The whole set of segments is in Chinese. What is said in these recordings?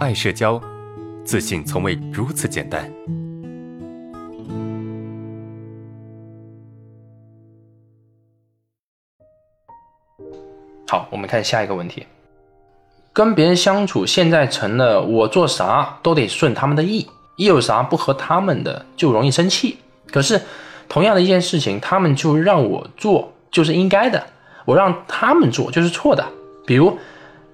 爱社交，自信从未如此简单。好，我们看下一个问题。跟别人相处，现在成了我做啥都得顺他们的意，一有啥不合他们的就容易生气。可是，同样的一件事情，他们就让我做就是应该的，我让他们做就是错的。比如，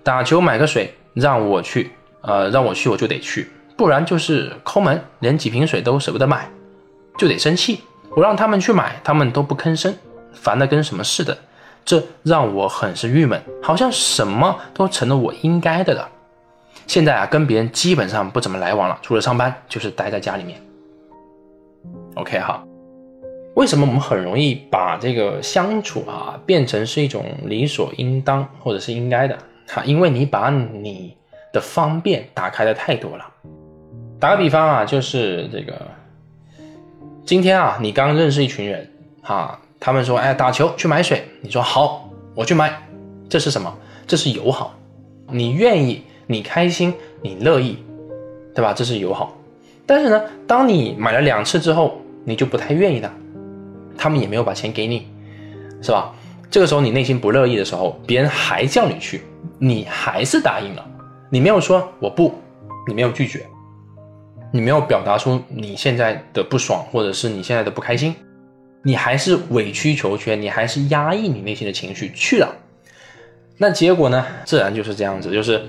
打球买个水让我去，呃，让我去我就得去，不然就是抠门，连几瓶水都舍不得买，就得生气。我让他们去买，他们都不吭声，烦的跟什么似的。这让我很是郁闷，好像什么都成了我应该的了。现在啊，跟别人基本上不怎么来往了，除了上班就是待在家里面。OK 哈，为什么我们很容易把这个相处啊变成是一种理所应当或者是应该的？哈，因为你把你的方便打开的太多了。打个比方啊，就是这个，今天啊，你刚认识一群人，哈。他们说：“哎，打球去买水。”你说：“好，我去买。”这是什么？这是友好。你愿意，你开心，你乐意，对吧？这是友好。但是呢，当你买了两次之后，你就不太愿意了。他们也没有把钱给你，是吧？这个时候你内心不乐意的时候，别人还叫你去，你还是答应了。你没有说我不，你没有拒绝，你没有表达出你现在的不爽，或者是你现在的不开心。你还是委曲求全，你还是压抑你内心的情绪去了，那结果呢？自然就是这样子，就是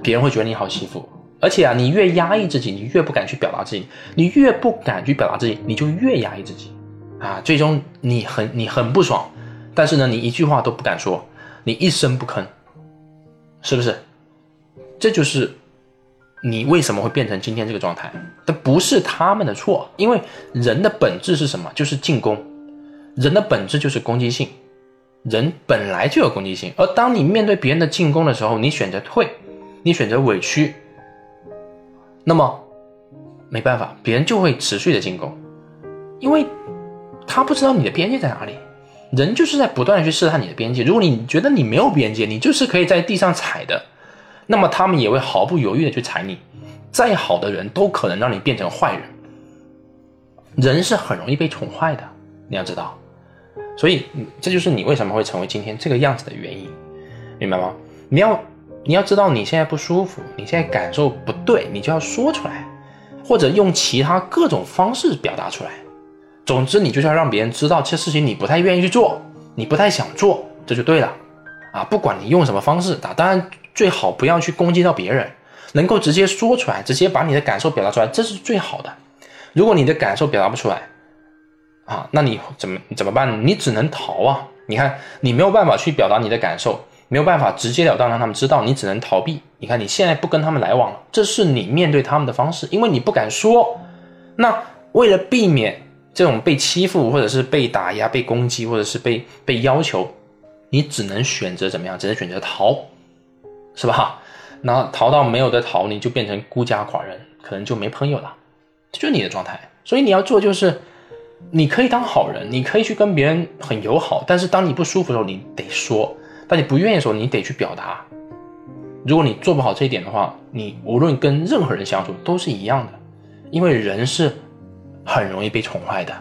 别人会觉得你好欺负，而且啊，你越压抑自己，你越不敢去表达自己，你越不敢去表达自己，你就越压抑自己，啊，最终你很你很不爽，但是呢，你一句话都不敢说，你一声不吭，是不是？这就是。你为什么会变成今天这个状态？这不是他们的错，因为人的本质是什么？就是进攻，人的本质就是攻击性，人本来就有攻击性。而当你面对别人的进攻的时候，你选择退，你选择委屈，那么没办法，别人就会持续的进攻，因为他不知道你的边界在哪里。人就是在不断的去试探你的边界。如果你觉得你没有边界，你就是可以在地上踩的。那么他们也会毫不犹豫的去踩你，再好的人都可能让你变成坏人。人是很容易被宠坏的，你要知道，所以这就是你为什么会成为今天这个样子的原因，明白吗？你要你要知道你现在不舒服，你现在感受不对，你就要说出来，或者用其他各种方式表达出来。总之，你就是要让别人知道这事情你不太愿意去做，你不太想做，这就对了。啊，不管你用什么方式打，当然。最好不要去攻击到别人，能够直接说出来，直接把你的感受表达出来，这是最好的。如果你的感受表达不出来，啊，那你怎么怎么办呢？你只能逃啊！你看，你没有办法去表达你的感受，没有办法直截了当让他们知道，你只能逃避。你看，你现在不跟他们来往了，这是你面对他们的方式，因为你不敢说。那为了避免这种被欺负，或者是被打压、被攻击，或者是被被要求，你只能选择怎么样？只能选择逃。是吧？那逃到没有的逃，你就变成孤家寡人，可能就没朋友了，这就是你的状态。所以你要做就是，你可以当好人，你可以去跟别人很友好，但是当你不舒服的时候，你得说；当你不愿意的时候，你得去表达。如果你做不好这一点的话，你无论跟任何人相处都是一样的，因为人是很容易被宠坏的。